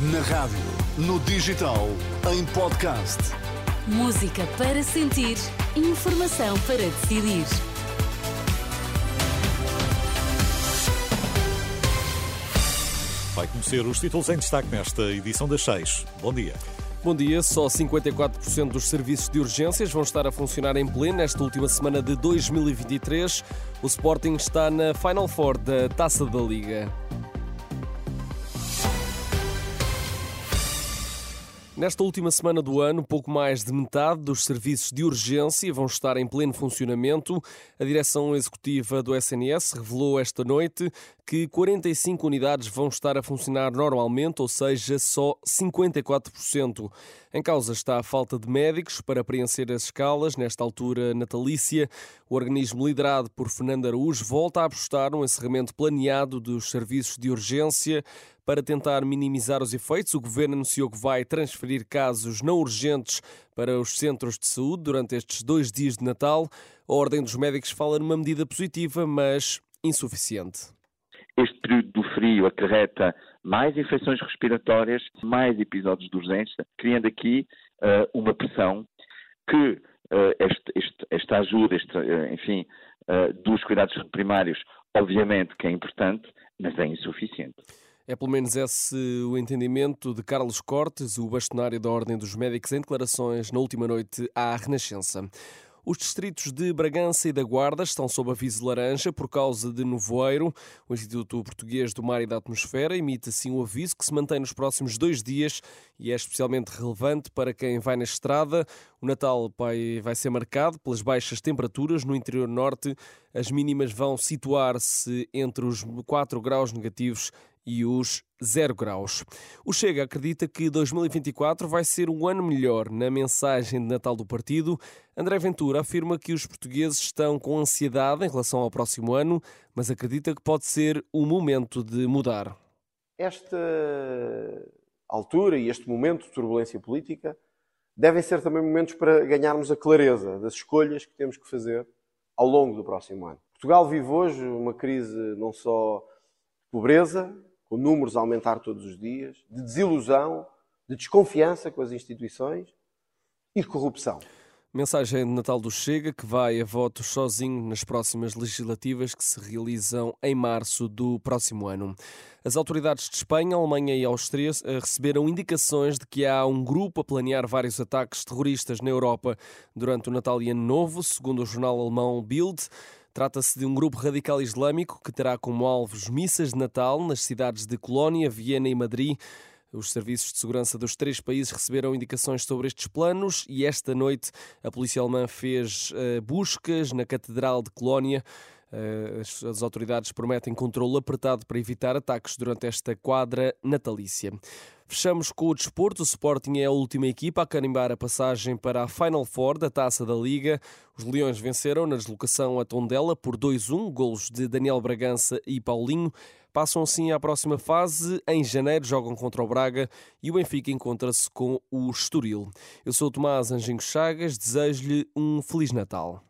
Na rádio, no digital, em podcast. Música para sentir, informação para decidir. Vai conhecer os títulos em destaque nesta edição das 6. Bom dia. Bom dia. Só 54% dos serviços de urgências vão estar a funcionar em pleno nesta última semana de 2023. O Sporting está na Final Four da Taça da Liga. Nesta última semana do ano, pouco mais de metade dos serviços de urgência vão estar em pleno funcionamento. A direção executiva do SNS revelou esta noite que 45 unidades vão estar a funcionar normalmente, ou seja, só 54%. Em causa está a falta de médicos para preencher as escalas nesta altura natalícia. O organismo liderado por Fernando Araújo volta a apostar no encerramento planeado dos serviços de urgência. Para tentar minimizar os efeitos, o governo anunciou que vai transferir casos não urgentes para os centros de saúde durante estes dois dias de Natal. A Ordem dos Médicos fala numa medida positiva, mas insuficiente. Este período do frio acarreta mais infecções respiratórias, mais episódios de urgência, criando aqui uh, uma pressão que uh, este, este, esta ajuda, este, uh, enfim, dos cuidados primários, obviamente que é importante, mas é insuficiente. É pelo menos esse o entendimento de Carlos Cortes, o bastonário da Ordem dos Médicos, em declarações na última noite à Renascença. Os distritos de Bragança e da Guarda estão sob aviso laranja por causa de nevoeiro. O Instituto Português do Mar e da Atmosfera emite assim o aviso que se mantém nos próximos dois dias e é especialmente relevante para quem vai na estrada. O Natal vai ser marcado pelas baixas temperaturas no interior norte. As mínimas vão situar-se entre os 4 graus negativos e os 0 graus. O Chega acredita que 2024 vai ser um ano melhor. Na mensagem de Natal do partido, André Ventura afirma que os portugueses estão com ansiedade em relação ao próximo ano, mas acredita que pode ser o momento de mudar. Esta altura e este momento de turbulência política devem ser também momentos para ganharmos a clareza das escolhas que temos que fazer ao longo do próximo ano. Portugal vive hoje uma crise não só de pobreza, com números a aumentar todos os dias, de desilusão, de desconfiança com as instituições e de corrupção. Mensagem de Natal do Chega, que vai a votos sozinho nas próximas legislativas que se realizam em março do próximo ano. As autoridades de Espanha, Alemanha e Áustria eh, receberam indicações de que há um grupo a planear vários ataques terroristas na Europa durante o Natal e Ano Novo, segundo o jornal alemão Bild. Trata-se de um grupo radical islâmico que terá como alvos missas de Natal nas cidades de Colónia, Viena e Madrid. Os serviços de segurança dos três países receberam indicações sobre estes planos e esta noite a polícia alemã fez uh, buscas na Catedral de Colónia. Uh, as, as, autoridades prometem controle apertado para evitar ataques durante esta quadra natalícia. Fechamos com o desporto. O Sporting é a última equipa a carimbar a passagem para a Final Four da Taça da Liga. Os Leões venceram na deslocação a Tondela por 2-1, golos de Daniel Bragança e Paulinho. Passam assim à próxima fase. Em janeiro jogam contra o Braga e o Benfica encontra-se com o Estoril. Eu sou o Tomás Anjinho Chagas, desejo-lhe um Feliz Natal.